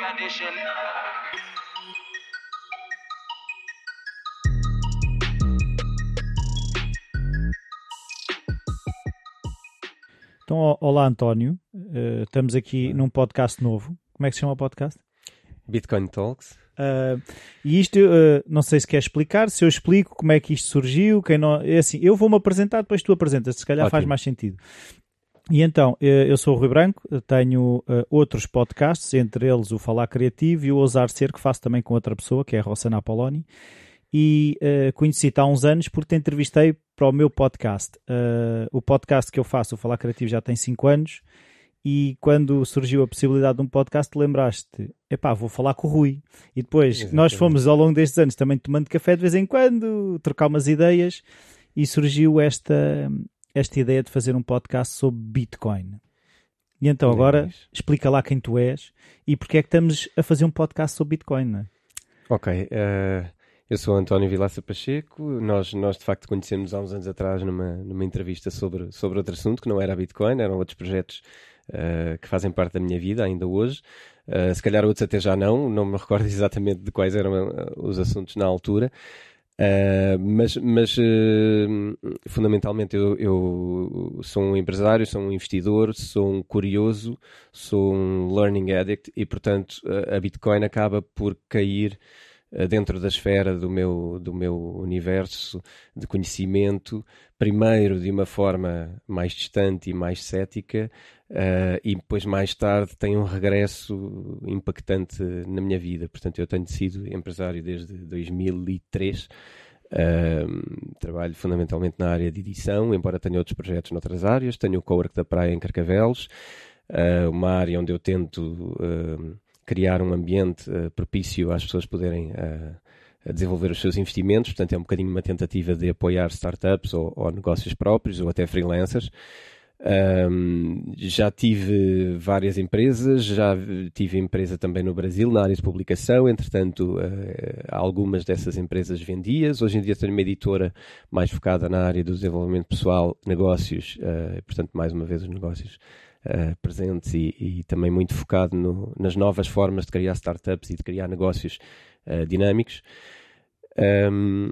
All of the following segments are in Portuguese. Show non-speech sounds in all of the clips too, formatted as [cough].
condition. Então, olá António, Uh, estamos aqui num podcast novo. Como é que se chama o podcast? Bitcoin Talks. Uh, e isto, uh, não sei se quer explicar, se eu explico como é que isto surgiu, quem não, é assim, eu vou-me apresentar, depois tu apresentas, se calhar Ótimo. faz mais sentido. E então, eh, eu sou o Rui Branco, tenho uh, outros podcasts, entre eles o Falar Criativo e o Ousar Ser, que faço também com outra pessoa, que é a Rossana Apoloni. E uh, conheci-te há uns anos porque te entrevistei para o meu podcast. O podcast que eu faço, o Falar Criativo, já tem 5 anos. E quando surgiu a possibilidade de um podcast, lembraste, epá, vou falar com o Rui. E depois, Exatamente. nós fomos ao longo destes anos também tomando café de vez em quando, trocar umas ideias, e surgiu esta, esta ideia de fazer um podcast sobre Bitcoin. E então agora Nice. explica lá quem tu és e porque é que estamos a fazer um podcast sobre Bitcoin. Não é? Ok, eh, eu sou António Vilaça Pacheco. Nós, nós de facto conhecemos há uns anos atrás numa, numa entrevista sobre, sobre outro assunto que não era a Bitcoin, eram outros projetos eh, que fazem parte da minha vida ainda hoje. Eh, se calhar outros até já não, não me recordo [laughs] exatamente de quais eram os assuntos na altura. Uh, mas mas uh, fundamentalmente eu, eu sou um empresário, sou um investidor, sou um curioso, sou um learning addict e, portanto, a Bitcoin acaba por cair dentro da esfera do meu, do meu universo de conhecimento, primeiro de uma forma mais distante e mais cética, uh, e depois mais tarde tem um regresso impactante na minha vida. Portanto, eu tenho sido empresário desde 2003. Um, trabalho fundamentalmente na área de edição, embora tenha outros projetos noutras áreas. Tenho o Cowork da Praia em Carcavelos, uh, uma área onde eu tento uh, criar um ambiente uh, propício às pessoas poderem a desenvolver os seus investimentos. Portanto, é um bocadinho uma tentativa de apoiar startups ou, ou negócios próprios ou até freelancers. Um, já tive várias empresas, já tive empresa também no Brasil na área de publicação, entretanto, uh, algumas dessas empresas vendias. Hoje em dia tenho uma editora mais focada na área do desenvolvimento pessoal, negócios, uh, portanto, mais uma vez, os negócios uh, presentes e, e, também muito focado no, nas novas formas de criar startups e de criar negócios dinâmicos. Um,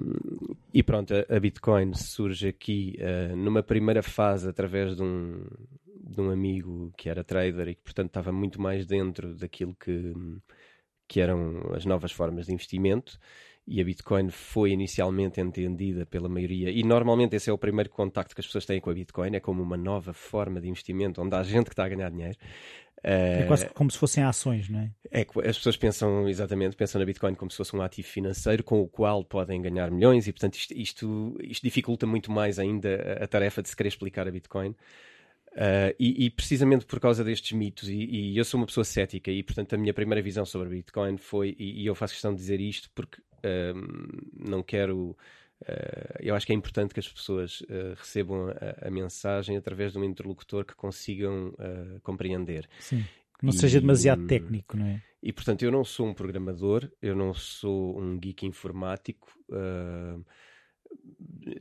e pronto, a, a, Bitcoin surge aqui uh, numa primeira fase através de um, de um amigo que era trader e que, portanto, estava muito mais dentro daquilo que, que eram as novas formas de investimento. E a Bitcoin foi inicialmente entendida pela maioria, e normalmente esse é o primeiro contacto que as pessoas têm com a Bitcoin, é como uma nova forma de investimento onde há gente que está a ganhar dinheiro. É quase como se fossem ações, não é? É as pessoas pensam, exatamente, pensam na Bitcoin como se fosse um ativo financeiro com o qual podem ganhar milhões e, portanto, isto, isto, isto dificulta muito mais ainda a, a tarefa de se querer explicar a Bitcoin. Uh, e, e, precisamente por causa destes mitos, e, e, eu sou uma pessoa cética, e portanto a minha primeira visão sobre a Bitcoin foi, e, e eu faço questão de dizer isto porque não quero. Uh, eu acho que é importante que as pessoas uh, recebam a, a, mensagem através de um interlocutor que consigam uh, compreender. Sim. Não e, seja demasiado técnico, não é? E portanto, eu não sou um programador, eu não sou um geek informático,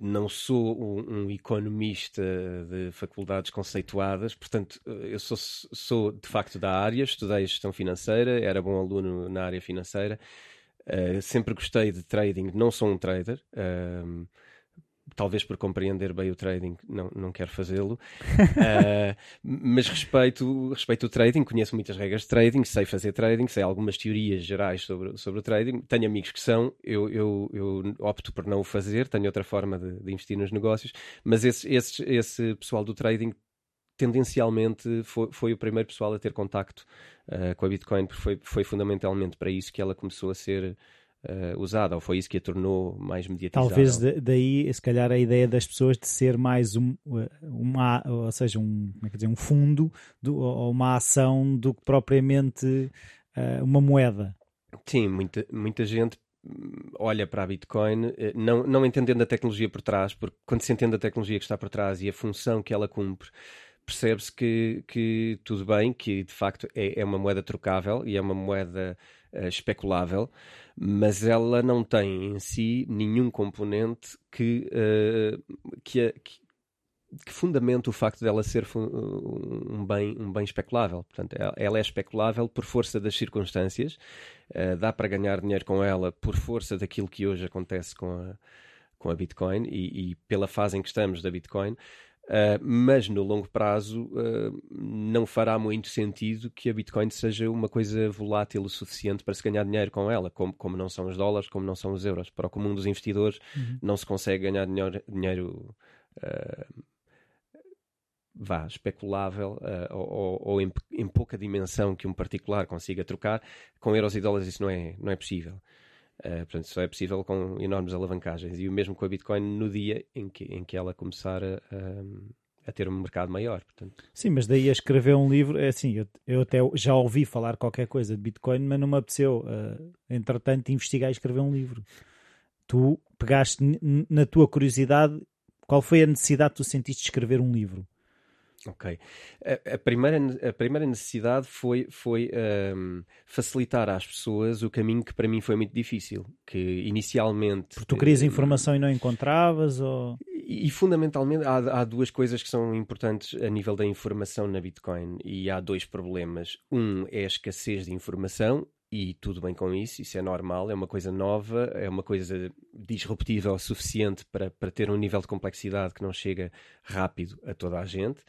não sou um, um, economista de faculdades conceituadas, portanto, eu sou, sou de facto da área, estudei gestão financeira, era bom aluno na área financeira. Uh, sempre gostei de trading, não sou um trader. Uh, talvez por compreender bem o trading, não, não quero fazê-lo. uh, [laughs] mas respeito, respeito o trading, conheço muitas regras de trading, sei fazer trading, sei algumas teorias gerais sobre, sobre o trading. Tenho amigos que são, eu, eu, eu opto por não o fazer, tenho outra forma de, de investir nos negócios. Mas esse, esse, esse pessoal do trading tendencialmente foi, foi, o primeiro pessoal a ter contacto uh, com a Bitcoin, porque foi, foi, fundamentalmente para isso que ela começou a ser uh, usada, ou foi isso que a tornou mais mediatizada. Talvez daí, se calhar, a ideia das pessoas de ser mais um, uma, ou seja, um, como é que dizer, um fundo do, ou uma ação do que propriamente uh, uma moeda. Sim, muita, muita gente olha para a Bitcoin, não, não entendendo a tecnologia por trás, porque quando se entende a tecnologia que está por trás e a função que ela cumpre, percebe-se que, que tudo bem, que de facto é, é uma moeda trocável e é uma moeda uh, especulável, mas ela não tem em si nenhum componente que, uh, que, a, que, que fundamenta o facto dela ser um bem, um bem especulável. Portanto, ela é especulável por força das circunstâncias, uh, dá para ganhar dinheiro com ela por força daquilo que hoje acontece com a, com a Bitcoin e, e pela fase em que estamos da Bitcoin. Uh, mas no longo prazo uh, não fará muito sentido que a Bitcoin seja uma coisa volátil o suficiente para se ganhar dinheiro com ela, como, como não são os dólares, como não são os euros. Para o comum dos investidores, uhum. não se consegue ganhar dinheiro, dinheiro uh, vá, especulável ou, ou em, em, pouca dimensão que um particular consiga trocar, com euros e dólares isso não é, não é possível. Uh, portanto, só é possível com enormes alavancagens. E o mesmo com a Bitcoin no dia em que, em que ela começar a, a, a ter um mercado maior. Portanto. Sim, mas daí a escrever um livro, é assim, eu, eu até já ouvi falar qualquer coisa de Bitcoin, mas não me apeteceu, uh, entretanto, investigar e escrever um livro. Tu pegaste na tua curiosidade, qual foi a necessidade que tu sentiste de escrever um livro? Ok. A, a, primeira, a primeira necessidade foi, foi um, facilitar às pessoas o caminho que para mim foi muito difícil. Que inicialmente. Porque tu querias uh, informação e não encontravas? Ou... E, e fundamentalmente há, há, duas coisas que são importantes a nível da informação na Bitcoin. E há dois problemas. Um é a escassez de informação e tudo bem com isso, isso é normal, é uma coisa nova, é uma coisa disruptiva o suficiente para, para ter um nível de complexidade que não chega rápido a toda a gente.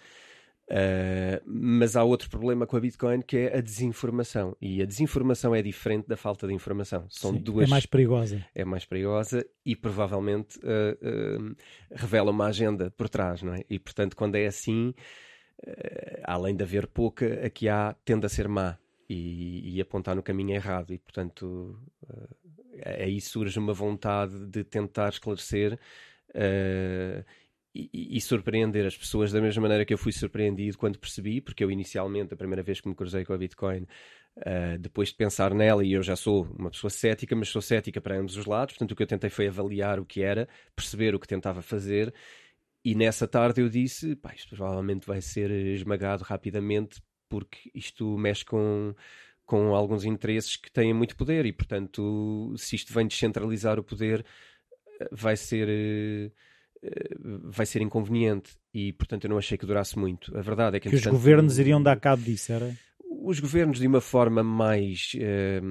Uh, mas há outro problema com a Bitcoin que é a desinformação. E a desinformação é diferente da falta de informação. São Sim, duas. É mais perigosa. É mais perigosa e provavelmente uh, uh, revela uma agenda por trás, não é? E portanto, quando é assim, além de haver pouca, a que há tende a ser má e, e apontar no caminho errado. E, portanto, uh, aí surge uma vontade de tentar esclarecer uh, e, e, surpreender as pessoas da mesma maneira que eu fui surpreendido quando percebi, porque eu inicialmente, a primeira vez que me cruzei com a Bitcoin, uh, depois de pensar nela, e eu já sou uma pessoa cética, mas sou cética para ambos os lados, portanto o que eu tentei foi avaliar o que era, perceber o que tentava fazer, e nessa tarde eu disse, pá, isto provavelmente vai ser esmagado rapidamente porque isto mexe com, com alguns interesses que têm muito poder e, portanto, se isto vem descentralizar o poder, vai ser. Eh, vai ser inconveniente e portanto eu não achei que durasse muito a verdade é que, que os governos iriam dar cabo disso era os governos de uma forma mais eh,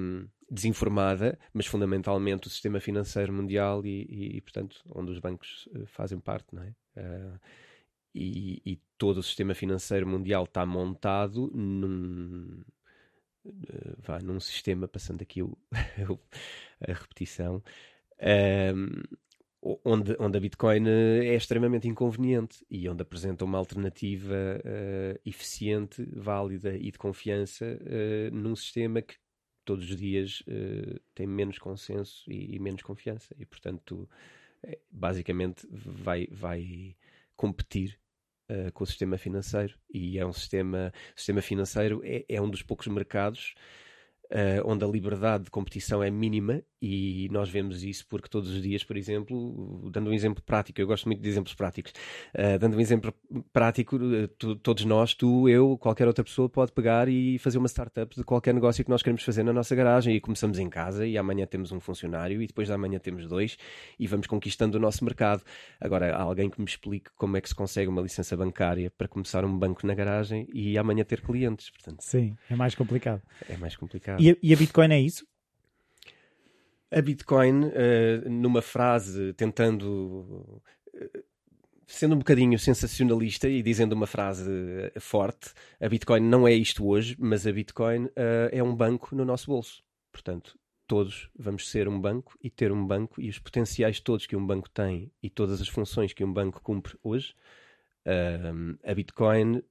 desinformada, mas fundamentalmente o sistema financeiro mundial e, e, e, portanto, onde os bancos eh, fazem parte, não é? Uh, e, e, todo o sistema financeiro mundial está montado num, uh, vá, num sistema, passando aqui o, [laughs] a repetição, um, onde, onde a Bitcoin é extremamente inconveniente e onde apresenta uma alternativa uh, eficiente, válida e de confiança uh, num sistema que todos os dias tem menos consenso e, e, menos confiança. E portanto basicamente vai, vai competir uh, com o sistema financeiro. E é um sistema, o sistema financeiro é, é um dos poucos mercados uh, onde a liberdade de competição é mínima e nós vemos isso porque todos os dias, por exemplo, dando um exemplo prático, eu gosto muito de exemplos práticos, uh, dando um exemplo prático, eh, tu, todos nós, tu, eu, qualquer outra pessoa pode pegar e fazer uma startup de qualquer negócio que nós queremos fazer na nossa garagem e começamos em casa e amanhã temos um funcionário e depois da manhã temos dois e vamos conquistando o nosso mercado. Agora, há alguém que me explique como é que se consegue uma licença bancária para começar um banco na garagem e amanhã ter clientes, portanto. Sim, é mais complicado. É mais complicado. E a, e a Bitcoin é isso? A Bitcoin, uh, numa frase, tentando. Uh, sendo um bocadinho sensacionalista e dizendo uma frase uh, forte, a Bitcoin não é isto hoje, mas a Bitcoin é um banco no nosso bolso. Portanto, todos vamos ser um banco e ter um banco e os potenciais todos que um banco tem e todas as funções que um banco cumpre hoje, a Bitcoin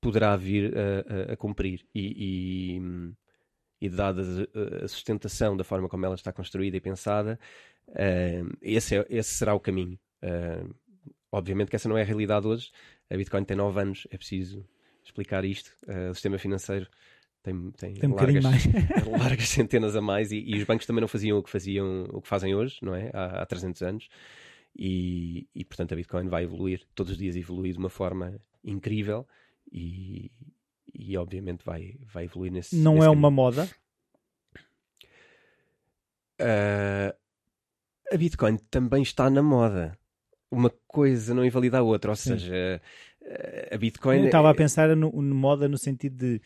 poderá vir a, a, a cumprir. E, e e dada a sustentação da forma como ela está construída e pensada, uh, esse, é, esse será o caminho. Uh, obviamente que essa não é a realidade hoje. A Bitcoin tem 9 anos, é preciso explicar isto. Uh, o sistema financeiro tem, tem, tem um largas, [laughs] largas centenas a mais e, e, os bancos também não faziam o que faziam o que fazem hoje, não é? Há, há 300 anos. E, e portanto a Bitcoin vai evoluir, todos os dias evoluir de uma forma incrível e, e obviamente vai, vai evoluir nesse Não nesse é caminho. uma moda? Uh, a Bitcoin também está na moda. uma coisa não invalida a outra, ou Sim. seja, a Bitcoin. Eu estava a é- pensar no, no moda no sentido de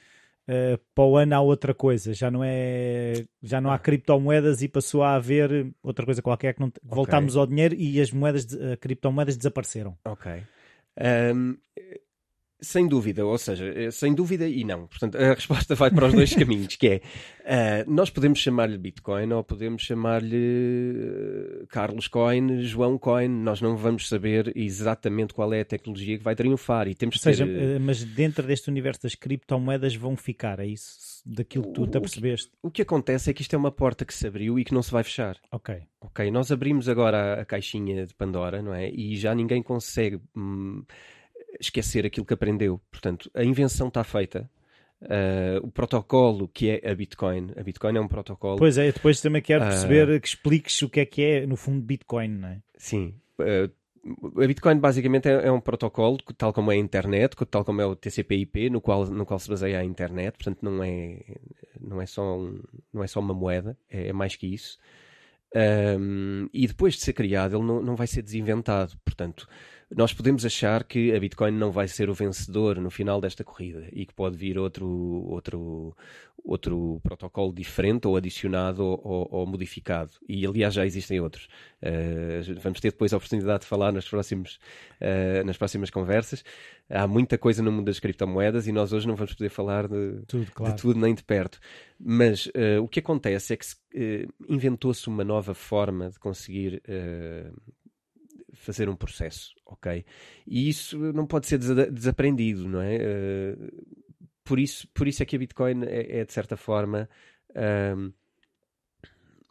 uh, para o ano há outra coisa, já não é já não há criptomoedas e passou a haver outra coisa qualquer que não okay. voltámos ao dinheiro e as moedas de, criptomoedas desapareceram. Ok. Um, sem dúvida, ou seja, eh, sem dúvida e não. Portanto, a resposta vai para os dois [laughs] caminhos, que é, uh, nós podemos chamar-lhe Bitcoin ou podemos chamar-lhe uh, Carlos Coin, João Coin, nós não vamos saber exatamente qual é a tecnologia que vai triunfar e temos ou seja, ter... mas dentro deste universo das criptomoedas vão ficar, é isso? Daquilo que tu te apercebeste? O que, o que acontece é que isto é uma porta que se abriu e que não se vai fechar. Ok. Ok, nós abrimos agora a, a caixinha de Pandora, não é? E já ninguém consegue... Hum, esquecer aquilo que aprendeu. Portanto, a invenção está feita. Uh, o protocolo que é a Bitcoin. A Bitcoin é um protocolo. Pois é, depois também quero perceber uh, que expliques o que é que é, no fundo, Bitcoin, não é? Sim. Uh, a Bitcoin basicamente é, é, um protocolo, tal como é a internet, tal como é o TCP/IP, no qual, no qual se baseia a internet. Portanto, não é, não é, só, um, não é só uma moeda, é, é mais que isso. Um, e depois de ser criado, ele não, não vai ser desinventado. Portanto, nós podemos achar que a Bitcoin não vai ser o vencedor no final desta corrida e que pode vir outro, outro, outro protocolo diferente ou adicionado ou, ou modificado. E aliás já existem outros. Uh, vamos ter depois a oportunidade de falar nos próximos, uh, nas próximas conversas. Há muita coisa no mundo das criptomoedas e nós hoje não vamos poder falar de tudo, claro. de tudo nem de perto. Mas uh, o que acontece é que inventou-se uma nova forma de conseguir fazer um processo, ok? E isso não pode ser desaprendido, não é? Uh, por, isso, por isso é que a Bitcoin é, é de certa forma um,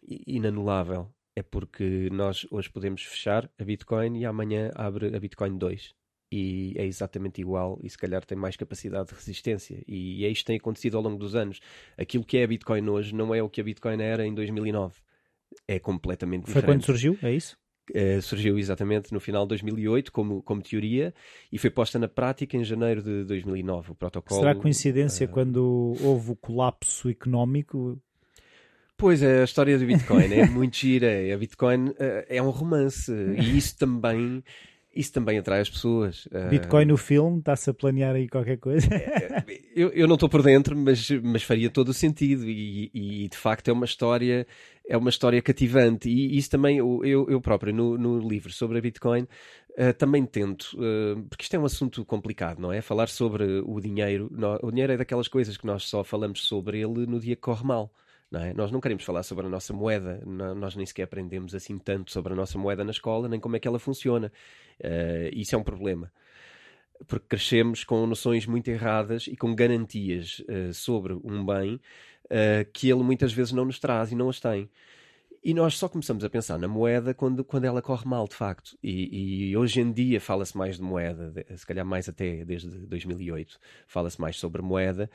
inanulável. É porque nós hoje podemos fechar a Bitcoin e amanhã abre a Bitcoin 2 e é exatamente igual e se calhar tem mais capacidade de resistência. E é isto que tem acontecido ao longo dos anos. Aquilo que é a Bitcoin hoje não é o que a Bitcoin era em 2009. É completamente diferente. Foi quando surgiu, é isso? Uh, surgiu exatamente no final de 2008 como, como teoria e foi posta na prática em janeiro de 2009 o protocolo. Será coincidência uh... quando houve o colapso económico? Pois é, a história do Bitcoin é muito gira. A Bitcoin uh, é um romance e isso também isso também atrai as pessoas. Bitcoin no filme, está-se a planear aí qualquer coisa? eu, eu não estou por dentro, mas, mas faria todo o sentido e, e, de facto é uma história é uma história cativante e isso também eu, eu próprio no, no livro sobre a Bitcoin uh, também tento, uh, porque isto é um assunto complicado, não é? Falar sobre o dinheiro, o dinheiro é daquelas coisas que nós só falamos sobre ele no dia que corre mal. Não é? Nós não queremos falar sobre a nossa moeda, não, nós nem sequer aprendemos assim tanto sobre a nossa moeda na escola, nem como é que ela funciona. Uh, isso é um problema porque crescemos com noções muito erradas e com garantias uh, sobre um bem uh, que ele muitas vezes não nos traz e não as tem. E nós só começamos a pensar na moeda quando, quando ela corre mal, de facto. E, e hoje em dia fala-se mais de moeda, se calhar mais até desde 2008, fala-se mais sobre moeda,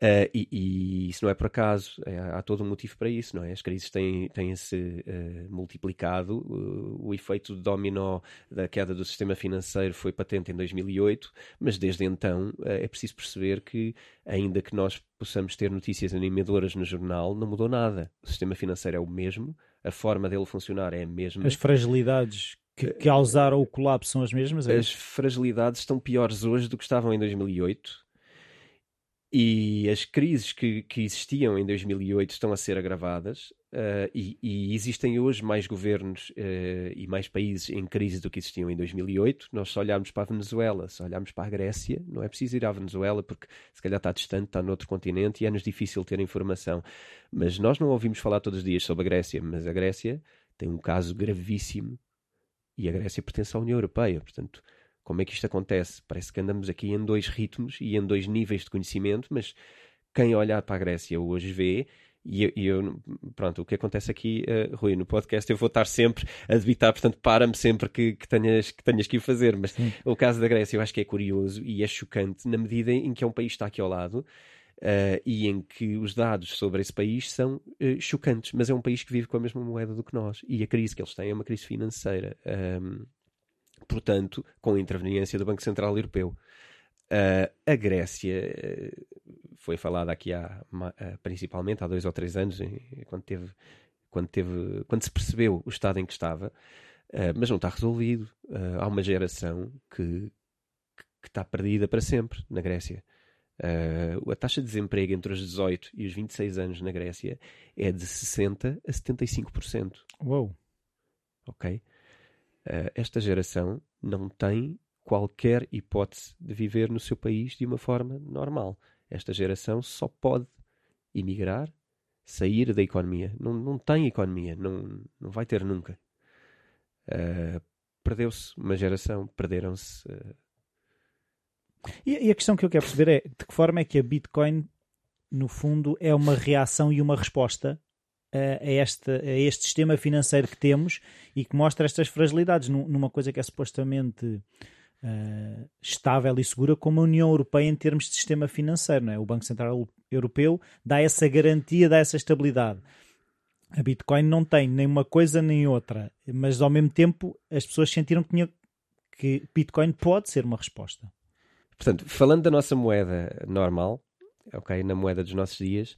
Uh, e, e, isso não é por acaso, é, há todo um motivo para isso, não é? As crises têm, têm-se uh, multiplicado, uh, o efeito dominó da queda do sistema financeiro foi patente em 2008, mas desde então é preciso perceber que, ainda que nós possamos ter notícias animadoras no jornal, não mudou nada. O sistema financeiro é o mesmo, a forma dele funcionar é a mesma. As fragilidades que causaram o colapso são as mesmas? É as fragilidades estão piores hoje do que estavam em 2008 e as crises que, que existiam em 2008 estão a ser agravadas uh, e, e, existem hoje mais governos uh, e mais países em crise do que existiam em 2008. Nós só olharmos para a Venezuela, só olharmos para a Grécia, não é preciso ir à Venezuela porque se calhar está distante, está noutro continente e é-nos difícil ter informação. Mas nós não ouvimos falar todos os dias sobre a Grécia, mas a Grécia tem um caso gravíssimo e a Grécia pertence à União Europeia, portanto como é que isto acontece? Parece que andamos aqui em dois ritmos e em dois níveis de conhecimento, mas quem olhar para a Grécia hoje vê e eu, e eu, pronto, o que acontece aqui, uh, Rui, no podcast eu vou estar sempre a debitar, portanto, para-me sempre que, que, tenhas, que tenhas que o fazer. Mas Sim. o caso da Grécia eu acho que é curioso e é chocante na medida em que é um país que está aqui ao lado uh, e em que os dados sobre esse país são uh, chocantes, mas é um país que vive com a mesma moeda do que nós e a crise que eles têm é uma crise financeira. Um, portanto, com a interveniência do Banco Central Europeu. Uh, a Grécia uh, foi falada aqui há, uh, principalmente há dois ou três anos, quando, teve, quando, teve, quando se percebeu o estado em que estava. Uh, mas não está resolvido. Há uma geração que, que está perdida para sempre na Grécia. A taxa de desemprego entre os 18 e os 26 anos na Grécia é de 60% a 75%. Uou! Ok? Esta geração não tem qualquer hipótese de viver no seu país de uma forma normal. Esta geração só pode emigrar, sair da economia. Não, não tem economia, não, não vai ter nunca. Uh, Perdeu-se uma geração, perderam-se. Uh... E, e, a questão que eu quero perceber é de que forma é que a Bitcoin, no fundo, é uma reação e uma resposta a, este, a este sistema financeiro que temos e que mostra estas fragilidades numa coisa que é supostamente uh, estável e segura como a União Europeia em termos de sistema financeiro. Não é? O Banco Central Europeu dá essa garantia, dá essa estabilidade. A Bitcoin não tem nem uma coisa nem outra, mas ao mesmo tempo as pessoas sentiram que, tinha, que Bitcoin pode ser uma resposta. Portanto, falando da nossa moeda normal, ok, na moeda dos nossos dias,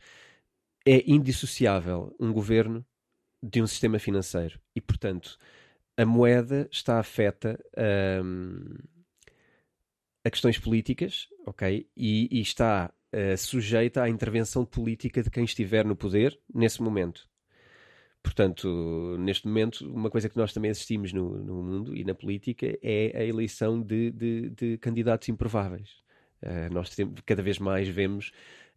é indissociável um governo de um sistema financeiro e, portanto, a moeda está afeta um, a questões políticas, ok? E, e está uh, sujeita à intervenção política de quem estiver no poder nesse momento. Portanto, neste momento, uma coisa que nós também assistimos no, no mundo e na política é a eleição de, de, de candidatos improváveis. Uh, nós cada vez mais vemos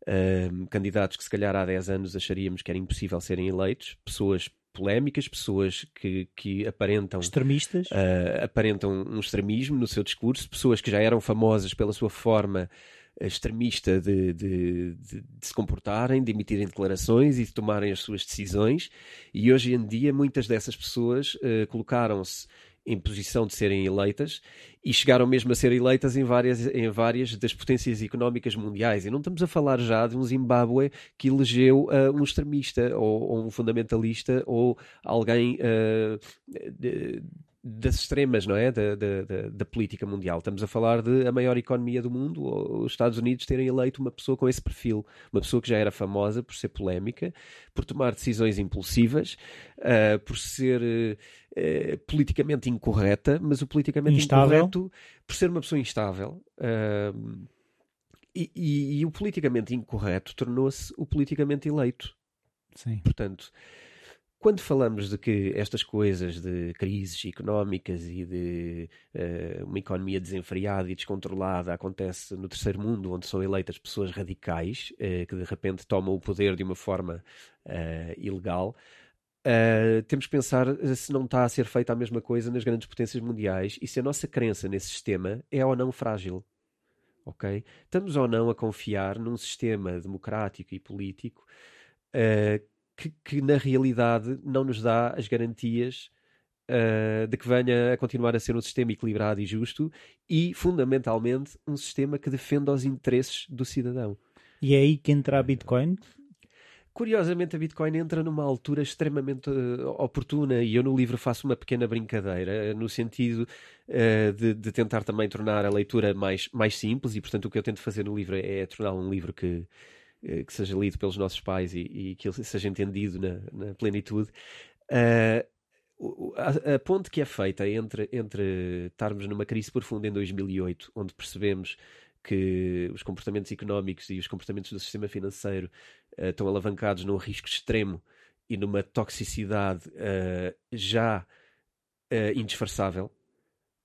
uh, candidatos que, se calhar, há 10 anos acharíamos que era impossível serem eleitos, pessoas polémicas, pessoas que, que aparentam extremistas, uh, aparentam um extremismo no seu discurso, pessoas que já eram famosas pela sua forma extremista de, de, de, de, se comportarem, de emitirem declarações e de tomarem as suas decisões. E hoje em dia, muitas dessas pessoas uh, colocaram-se em posição de serem eleitas e chegaram mesmo a ser eleitas em várias, em várias das potências económicas mundiais. E não estamos a falar já de um Zimbábue que elegeu uh, um extremista ou, ou, um fundamentalista ou alguém uh, de, das extremas, não é? Da, da, da, política mundial. Estamos a falar de a maior economia do mundo, os Estados Unidos terem eleito uma pessoa com esse perfil, uma pessoa que já era famosa por ser polémica, por tomar decisões impulsivas, uh, por ser uh, politicamente incorreta, mas o politicamente instável. incorreto por ser uma pessoa instável. Uh, e, e, e o politicamente incorreto tornou-se o politicamente eleito. Sim. Portanto, quando falamos de que estas coisas de crises económicas e de uh, uma economia desenfreada e descontrolada acontece no terceiro mundo, onde são eleitas pessoas radicais uh, que de repente tomam o poder de uma forma uh, ilegal, temos que pensar se não está a ser feita a mesma coisa nas grandes potências mundiais e se a nossa crença nesse sistema é ou não frágil. Ok? Estamos ou não a confiar num sistema democrático e político que, que na realidade não nos dá as garantias uh, de que venha a continuar a ser um sistema equilibrado e justo e, fundamentalmente, um sistema que defenda os interesses do cidadão. E é aí que entra a Bitcoin? Curiosamente, a Bitcoin entra numa altura extremamente uh, oportuna e eu no livro faço uma pequena brincadeira uh, no sentido uh, de, de, tentar também tornar a leitura mais, mais simples e, portanto, o que eu tento fazer no livro é, é tornar um livro que, que seja lido pelos nossos pais e, e que ele seja entendido na, na plenitude. Uh, a, a, ponte que é feita entre, entre estarmos numa crise profunda em 2008, onde percebemos que os comportamentos económicos e os comportamentos do sistema financeiro uh, estão alavancados num risco extremo e numa toxicidade uh, já uh, indisfarçável,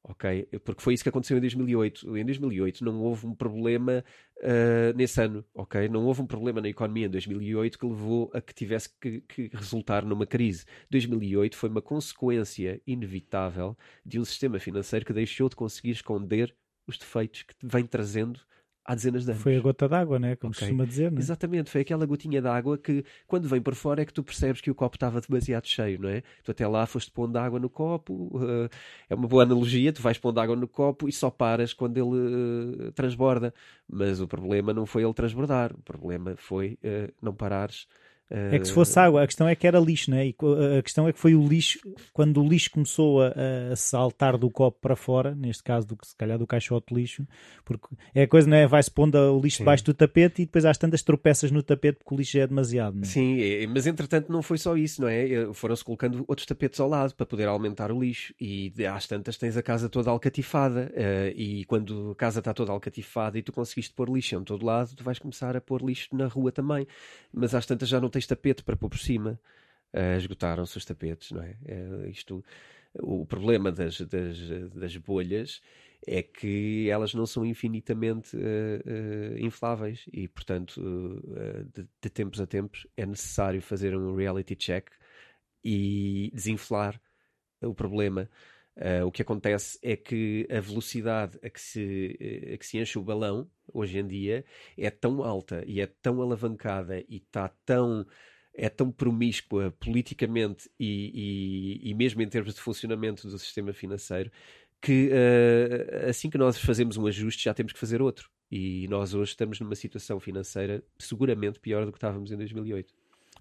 ok? Porque foi isso que aconteceu em 2008. Em 2008 não houve um problema uh, nesse ano, ok? Não houve um problema na economia em 2008 que levou a que tivesse que, que, resultar numa crise. 2008 foi uma consequência inevitável de um sistema financeiro que deixou de conseguir esconder os defeitos que vem trazendo há dezenas de anos. Foi a gota d'água, né? Como okay. costuma dizer, né? Exatamente, foi aquela gotinha d'água que, quando vem por fora, é que tu percebes que o copo estava demasiado cheio, não é? Tu até lá foste pondo água no copo, uh, é uma boa analogia, tu vais pondo água no copo e só paras quando ele uh, transborda. Mas o problema não foi ele transbordar, o problema foi uh, não parares É que se fosse água, a questão é que era lixo, não é? E a questão é que foi o lixo, quando o lixo começou a, a saltar do copo para fora, neste caso, do, se calhar do caixote de lixo, porque é a coisa, não é? Vai-se pondo o lixo Sim. debaixo do tapete e depois às tantas tropeças no tapete porque o lixo é demasiado, não é? Sim, mas entretanto não foi só isso, não é? Foram-se colocando outros tapetes ao lado para poder aumentar o lixo e às tantas tens a casa toda alcatifada uh, e quando a casa está toda alcatifada e tu conseguiste pôr lixo em todo lado, tu vais começar a pôr lixo na rua também, mas às tantas já não tens tens tapete para pôr por cima. Uh, Esgotaram-se os tapetes, não é? é isto, o problema das, das, das, bolhas é que elas não são infinitamente uh, infláveis e, portanto, de, de, tempos a tempos é necessário fazer um reality check e desinflar o problema. Uh, o que acontece é que a velocidade a que, se, a que se enche o balão, hoje em dia, é tão alta e é tão alavancada e está tão é tão promíscua politicamente e, e, e, mesmo em termos de funcionamento do sistema financeiro que uh, assim que nós fazemos um ajuste já temos que fazer outro. E nós hoje estamos numa situação financeira seguramente pior do que estávamos em 2008.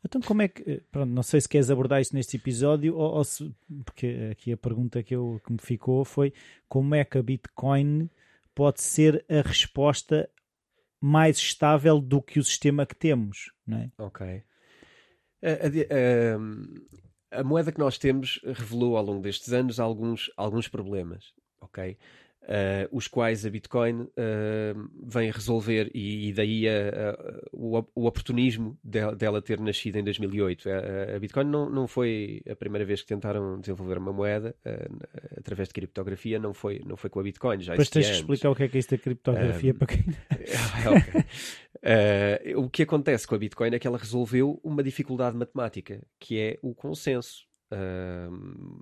Então, como é que. Eh, pronto, não sei se queres abordar isso neste episódio, ou, ou se. Porque aqui a pergunta que, eu, que me ficou foi: como é que a Bitcoin pode ser a resposta mais estável do que o sistema que temos, não é? Ok. A, a, a, a moeda que nós temos revelou ao longo destes anos alguns, alguns problemas, ok? Uh, os quais a Bitcoin uh, vem resolver, e, e daí a, o, o, oportunismo dela, dela, ter nascido em 2008. A, a, Bitcoin não, não foi a primeira vez que tentaram desenvolver uma moeda uh, através de criptografia, não foi, não foi com a Bitcoin. Já Depois tens de explicar o que é que é isto da criptografia para quem. [laughs] okay. o que acontece com a Bitcoin é que ela resolveu uma dificuldade matemática, que é o consenso. Uh,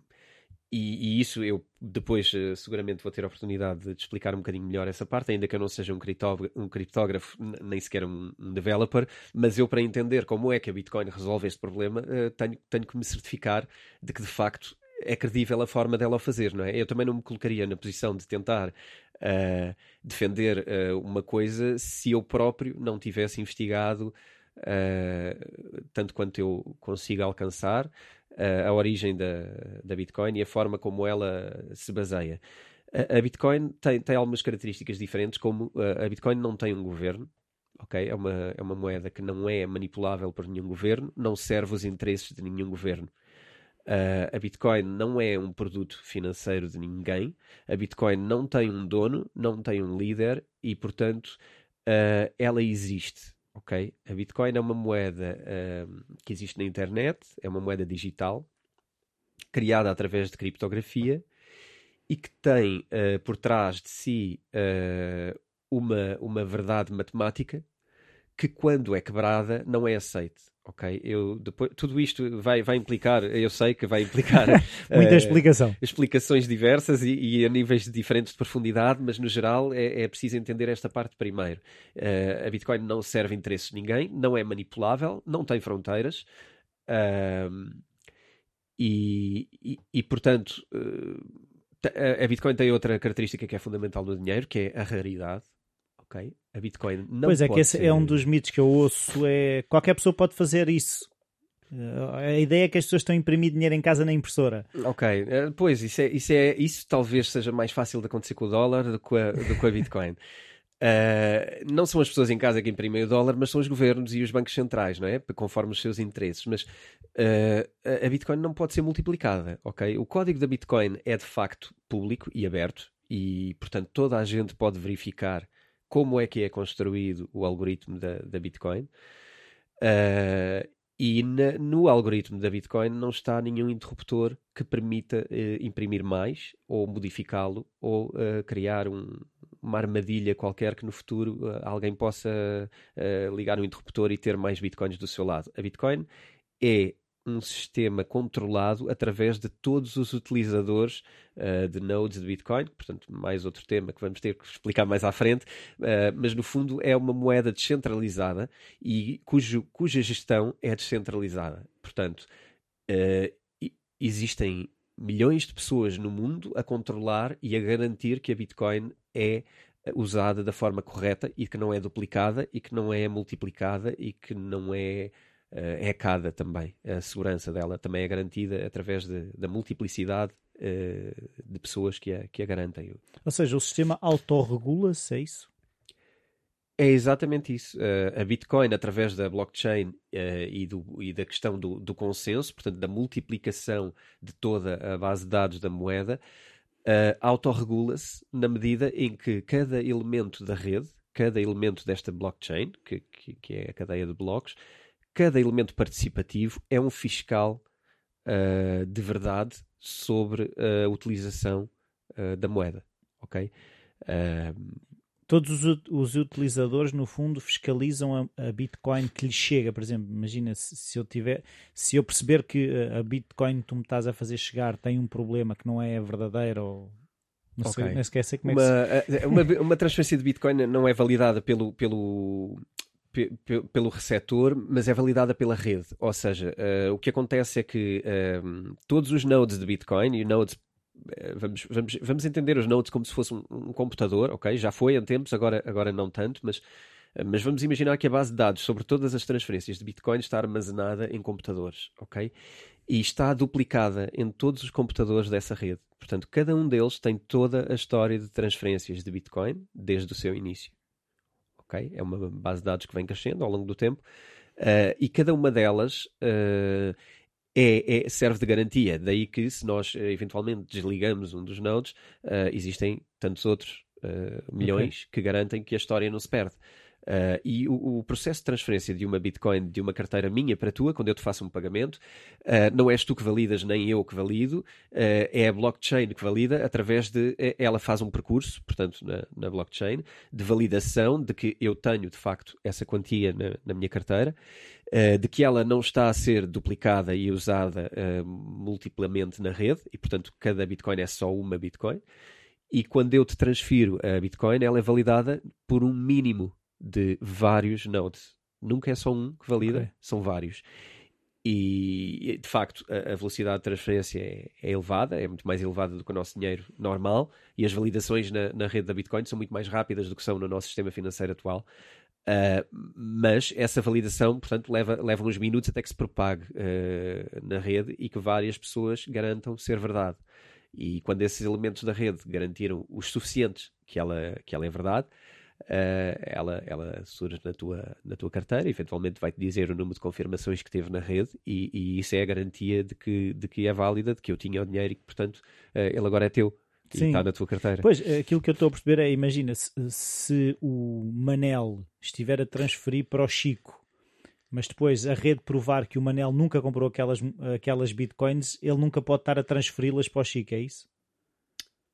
e, e, isso eu depois uh, seguramente vou ter a oportunidade de explicar um bocadinho melhor essa parte, ainda que eu não seja um, criptógrafo, um criptógrafo nem sequer um, um, developer, mas eu para entender como é que a Bitcoin resolve este problema, uh, tenho, tenho que me certificar de que de facto é credível a forma dela o fazer, não é? Eu também não me colocaria na posição de tentar uh, defender uma coisa se eu próprio não tivesse investigado tanto quanto eu consigo alcançar a, a origem da, da Bitcoin e a forma como ela se baseia. A, a Bitcoin tem, tem algumas características diferentes, como a, a Bitcoin não tem um governo, ok? É uma, é uma moeda que não é manipulável por nenhum governo, não serve os interesses de nenhum governo. Uh, a Bitcoin não é um produto financeiro de ninguém. A Bitcoin não tem um dono, não tem um líder e, portanto, uh, ela existe ok? A Bitcoin é uma moeda uh, que existe na internet, é uma moeda digital, criada através de criptografia e que tem uh, por trás de si uh, uma, uma verdade matemática que, quando é quebrada, não é aceite ok, eu depois, tudo isto vai, vai implicar, eu sei que vai implicar [laughs] muita uh, explicação, explicações diversas e, e, a níveis diferentes de profundidade, mas no geral é, é preciso entender esta parte primeiro. Uh, a Bitcoin não serve interesses de ninguém, não é manipulável, não tem fronteiras. Uh, e, e, e, portanto, a Bitcoin tem outra característica que é fundamental no dinheiro, que é a raridade ok? A Bitcoin não Pois é, que esse ser... é um dos mitos que eu ouço, é qualquer pessoa pode fazer isso. Eh, a ideia é que as pessoas estão a imprimir dinheiro em casa na impressora. Ok, eh, pois isso, é, isso, é, isso talvez seja mais fácil de acontecer com o dólar do que a, do que a Bitcoin. Uh, [laughs] não são as pessoas em casa que imprimem o dólar, mas são os governos e os bancos centrais, não é? Conforme os seus interesses. Mas uh, a Bitcoin não pode ser multiplicada, ok? O código da Bitcoin é de facto público e aberto e, portanto, toda a gente pode verificar como é que é construído o algoritmo da, da Bitcoin. Uh, e na, no algoritmo da Bitcoin não está nenhum interruptor que permita uh, imprimir mais, ou modificá-lo, ou uh, criar um, uma armadilha qualquer que no futuro alguém possa ligar um interruptor e ter mais bitcoins do seu lado. A Bitcoin é um sistema controlado através de todos os utilizadores uh, de nodes de Bitcoin, portanto, mais outro tema que vamos ter que explicar mais à frente, uh, mas no fundo é uma moeda descentralizada e cujo, cuja gestão é descentralizada. Portanto, uh, existem milhões de pessoas no mundo a controlar e a garantir que a Bitcoin é usada da forma correta e que não é duplicada e que não é multiplicada e que não é é cada também. A segurança dela também é garantida através de, da multiplicidade de pessoas que a, que a garantem. Ou seja, o sistema autorregula-se, é isso? É exatamente isso. Uh, a Bitcoin, através da blockchain uh, e, do, e, da questão do, do, consenso, portanto, da multiplicação de toda a base de dados da moeda, uh, autorregula-se na medida em que cada elemento da rede, cada elemento desta blockchain, que, que, que é a cadeia de blocos, cada elemento participativo é um fiscal uh, de verdade sobre a utilização da moeda. Ok? todos os, os, utilizadores, no fundo, fiscalizam a, a, Bitcoin que lhe chega. Por exemplo, imagina se, se, eu tiver, se eu perceber que a Bitcoin que tu me estás a fazer chegar tem um problema que não é verdadeiro ou não okay. sei, não esquece como uma, é que se... uma, uma transferência de Bitcoin não é validada pelo, pelo, pelo receptor, mas é validada pela rede. Ou seja, uh, o que acontece é que uh, todos os nodes de Bitcoin, e nodes eh, vamos, vamos, vamos entender os nodes como se fosse um, um, computador, ok? Já foi em tempos, agora, agora não tanto, mas, eh, mas vamos imaginar que a base de dados sobre todas as transferências de Bitcoin está armazenada em computadores, ok? E está duplicada em todos os computadores dessa rede. Portanto, cada um deles tem toda a história de transferências de Bitcoin desde o seu início. Ok? É uma base de dados que vem crescendo ao longo do tempo. Uh, e cada uma delas uh, é, é, serve de garantia. Daí que, se nós eh, eventualmente desligamos um dos nodes, existem tantos outros milhões okay. que garantem que a história não se perde. Uh, e o, o, processo de transferência de uma Bitcoin de uma carteira minha para tua, quando eu te faço um pagamento, uh, não és tu que validas, nem eu que valido, uh, é a blockchain que valida através de. Ela faz um percurso, portanto, na, na blockchain, de validação de que eu tenho de facto essa quantia na, na minha carteira, de que ela não está a ser duplicada e usada multiplamente na rede, e portanto cada Bitcoin é só uma Bitcoin. E quando eu te transfiro a Bitcoin, ela é validada por um mínimo de vários nodes. Nunca é só um que valida, okay. são vários. E de facto a, a velocidade de transferência é, é, elevada, é muito mais elevada do que o nosso dinheiro normal, e as validações na, na rede da Bitcoin são muito mais rápidas do que são no nosso sistema financeiro atual. Uh, mas essa validação, portanto, leva, leva uns minutos até que se propague uh, na rede e que várias pessoas garantam ser verdade. E quando esses elementos da rede garantiram os suficientes que ela, que ela é verdade, uh, ela, ela surge na tua, na tua carteira, eventualmente vai-te dizer o número de confirmações que teve na rede e, e, isso é a garantia de que, de que é válida, de que eu tinha o dinheiro e que, portanto, uh, ele agora é teu. Sim. está na tua carteira. Pois, aquilo que eu estou a perceber é, imagina, se, se o Manel estiver a transferir para o Chico, mas depois a rede provar que o Manel nunca comprou aquelas, aquelas bitcoins, ele nunca pode estar a transferi-las para o Chico, é isso?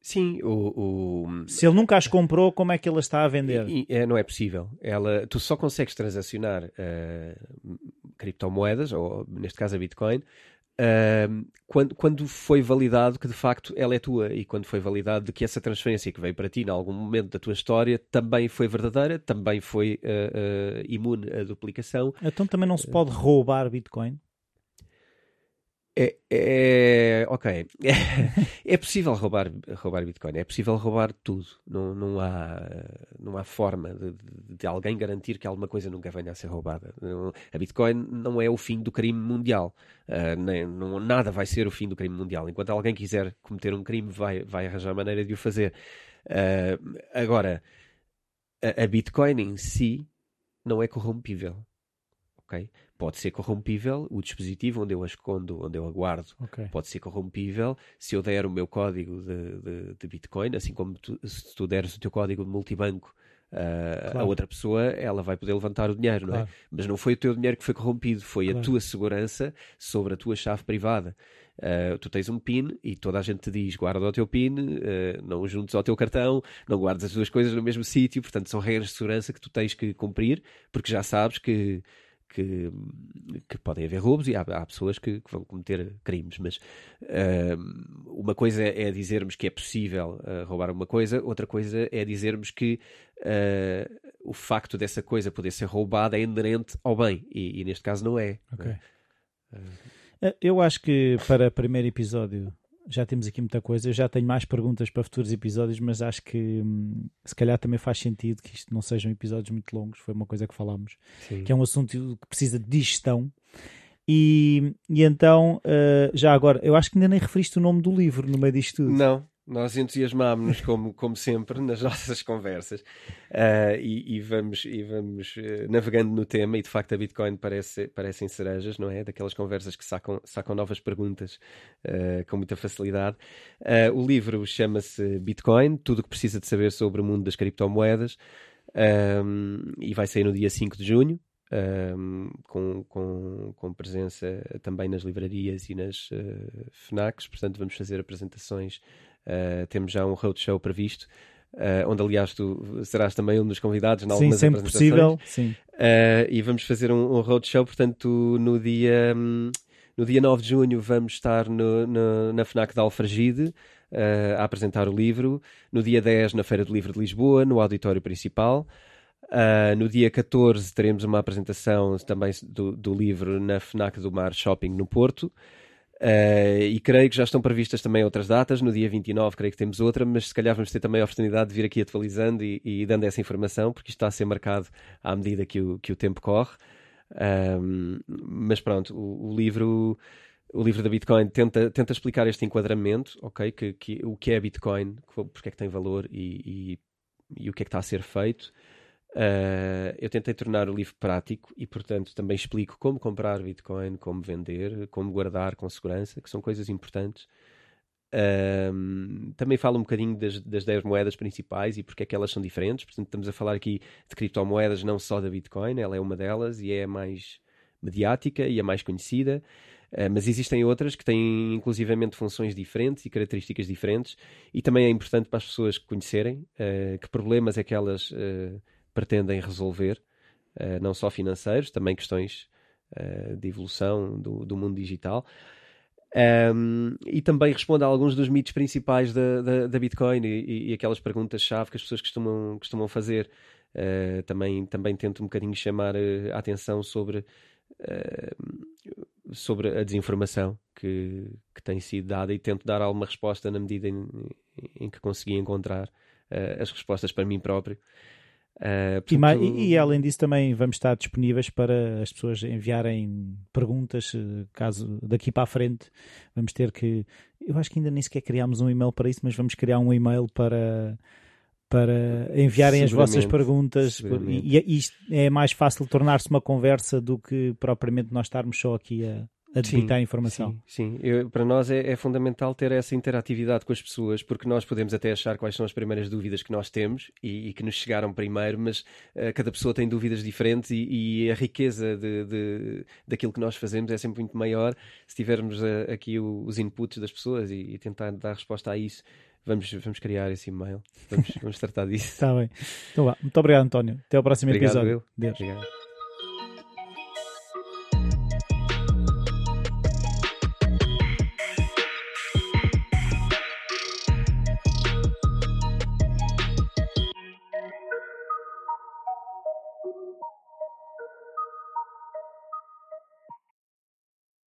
Sim, o, o, Se ele nunca as comprou, como é que ele está a vender? É, não é possível. Ela, tu só consegues transacionar uh, criptomoedas, ou neste caso a Bitcoin, uh, quando, quando foi validado que de facto ela é tua e quando foi validado de que essa transferência que veio para ti em algum momento da tua história também foi verdadeira, também foi uh, imune à duplicação. Então também não se pode roubar Bitcoin? É, é, ok. É, é, possível roubar, roubar Bitcoin, é possível roubar tudo. Não, não, há, não há forma de, de, alguém garantir que alguma coisa nunca venha a ser roubada. a Bitcoin não é o fim do crime mundial. Uh, nem, não, nada vai ser o fim do crime mundial. Enquanto alguém quiser cometer um crime, vai, vai arranjar maneira de o fazer. Uh, agora, a, a Bitcoin em si não é corrompível. ok Pode ser corrompível o dispositivo onde eu a escondo, onde eu aguardo. Okay. Pode ser corrompível se eu der o meu código de, de, de Bitcoin, assim como tu, se tu deres o teu código de multibanco Uh, claro. a outra pessoa ela vai poder levantar o dinheiro, claro. não é? Mas não foi o teu dinheiro que foi corrompido, foi claro. a tua segurança sobre a tua chave privada. Uh, tu tens um PIN e toda a gente te diz guarda o teu PIN, uh, não juntes ao teu cartão, não guardes as tuas coisas no mesmo sítio, portanto são regras de segurança que tu tens que cumprir, porque já sabes que que, que podem haver roubos e há, há pessoas que, que, vão cometer crimes, mas uh, uma coisa é dizermos que é possível uh, roubar uma coisa, outra coisa é dizermos que uh, o facto dessa coisa poder ser roubada é inerente ao bem, e, e neste caso não é. Okay. Eu acho que para o primeiro episódio já temos aqui muita coisa. Eu já tenho mais perguntas para futuros episódios, mas acho que hum, se calhar também faz sentido que isto não sejam episódios muito longos. Foi uma coisa que falámos, Sim. que é um assunto que precisa de digestão. E, e então, uh, já agora, eu acho que ainda nem referiste o nome do livro no meio disto tudo. Não, nós entusiasmámos-nos, como, como sempre, nas nossas [laughs] conversas uh, e, e, vamos, e vamos uh, navegando no tema. E de facto, a Bitcoin parece, parecem cerejas, não é? Daquelas conversas que sacam, sacam novas perguntas uh, com muita facilidade. o livro chama-se Bitcoin: Tudo o que precisa de saber sobre o mundo das criptomoedas. Um, e vai sair no dia 5 de junho. Um, com, com, com, presença também nas livrarias e nas uh, FNACs, portanto vamos fazer apresentações Uh, temos já um roadshow previsto. Uh, onde aliás tu serás também um dos convidados em algumas sim, sempre possível sim. Uh, e vamos fazer um, um roadshow portanto no dia um, no dia 9 de junho vamos estar no, no, na FNAC de Alfragide uh, a apresentar o livro no dia 10 na Feira do Livro de Lisboa no auditório principal no dia 14 teremos uma apresentação também do, do livro na FNAC do Mar Shopping no Porto Uh, e creio que já estão previstas também outras datas. No dia 29, creio que temos outra, mas se calhar vamos ter também a oportunidade de vir aqui atualizando e, e dando essa informação, porque isto está a ser marcado à medida que o, que o tempo corre. Um, mas pronto, o, o, livro. O livro da Bitcoin tenta, tenta explicar este enquadramento, ok? Que, que, o que é Bitcoin, porque é que tem valor e, e, e o que é que está a ser feito. Uh, eu tentei tornar o livro prático e, portanto, também explico como comprar Bitcoin, como vender, como guardar com segurança, que são coisas importantes. Uh, também falo um bocadinho das, das 10 moedas principais e porque é que elas são diferentes. Portanto, estamos a falar aqui de criptomoedas, não só da Bitcoin, ela é uma delas e é a mais mediática e a mais conhecida. Uh, mas existem outras que têm inclusivamente funções diferentes e características diferentes, e também é importante para as pessoas conhecerem uh, que problemas é que elas pretendem resolver, uh, não só financeiros, também questões uh, de evolução do, do mundo digital. Um, e também responde a alguns dos mitos principais da, da, da Bitcoin e, e, aquelas perguntas-chave que as pessoas costumam, costumam fazer. Uh, também, também tento um bocadinho chamar a atenção sobre, uh, sobre a desinformação que, que tem sido dada e tento dar alguma resposta na medida em, em que consegui encontrar uh, as respostas para mim próprio. Uh, portanto... e, e, além disso também vamos estar disponíveis para as pessoas enviarem perguntas eh, caso daqui para a frente. Vamos ter que eu acho que ainda nem sequer criámos um e-mail para isso mas vamos criar um e-mail para para enviarem as vossas perguntas. E, e isto é mais fácil tornar-se uma conversa do que propriamente nós estarmos só aqui a, a debitar sim, informação. Sim, sim. Eu, para nós é, é, fundamental ter essa interatividade com as pessoas, porque nós podemos até achar quais são as primeiras dúvidas que nós temos e, e que nos chegaram primeiro, mas uh, cada pessoa tem dúvidas diferentes e, e a riqueza de, de, daquilo que nós fazemos é sempre muito maior se tivermos uh, aqui o, os inputs das pessoas e, e, tentar dar resposta a isso. Vamos, vamos criar esse e-mail, vamos, vamos tratar disso. Está [laughs] bem. Então vá. Muito obrigado, António. Até ao próximo obrigado, episódio. Obrigado.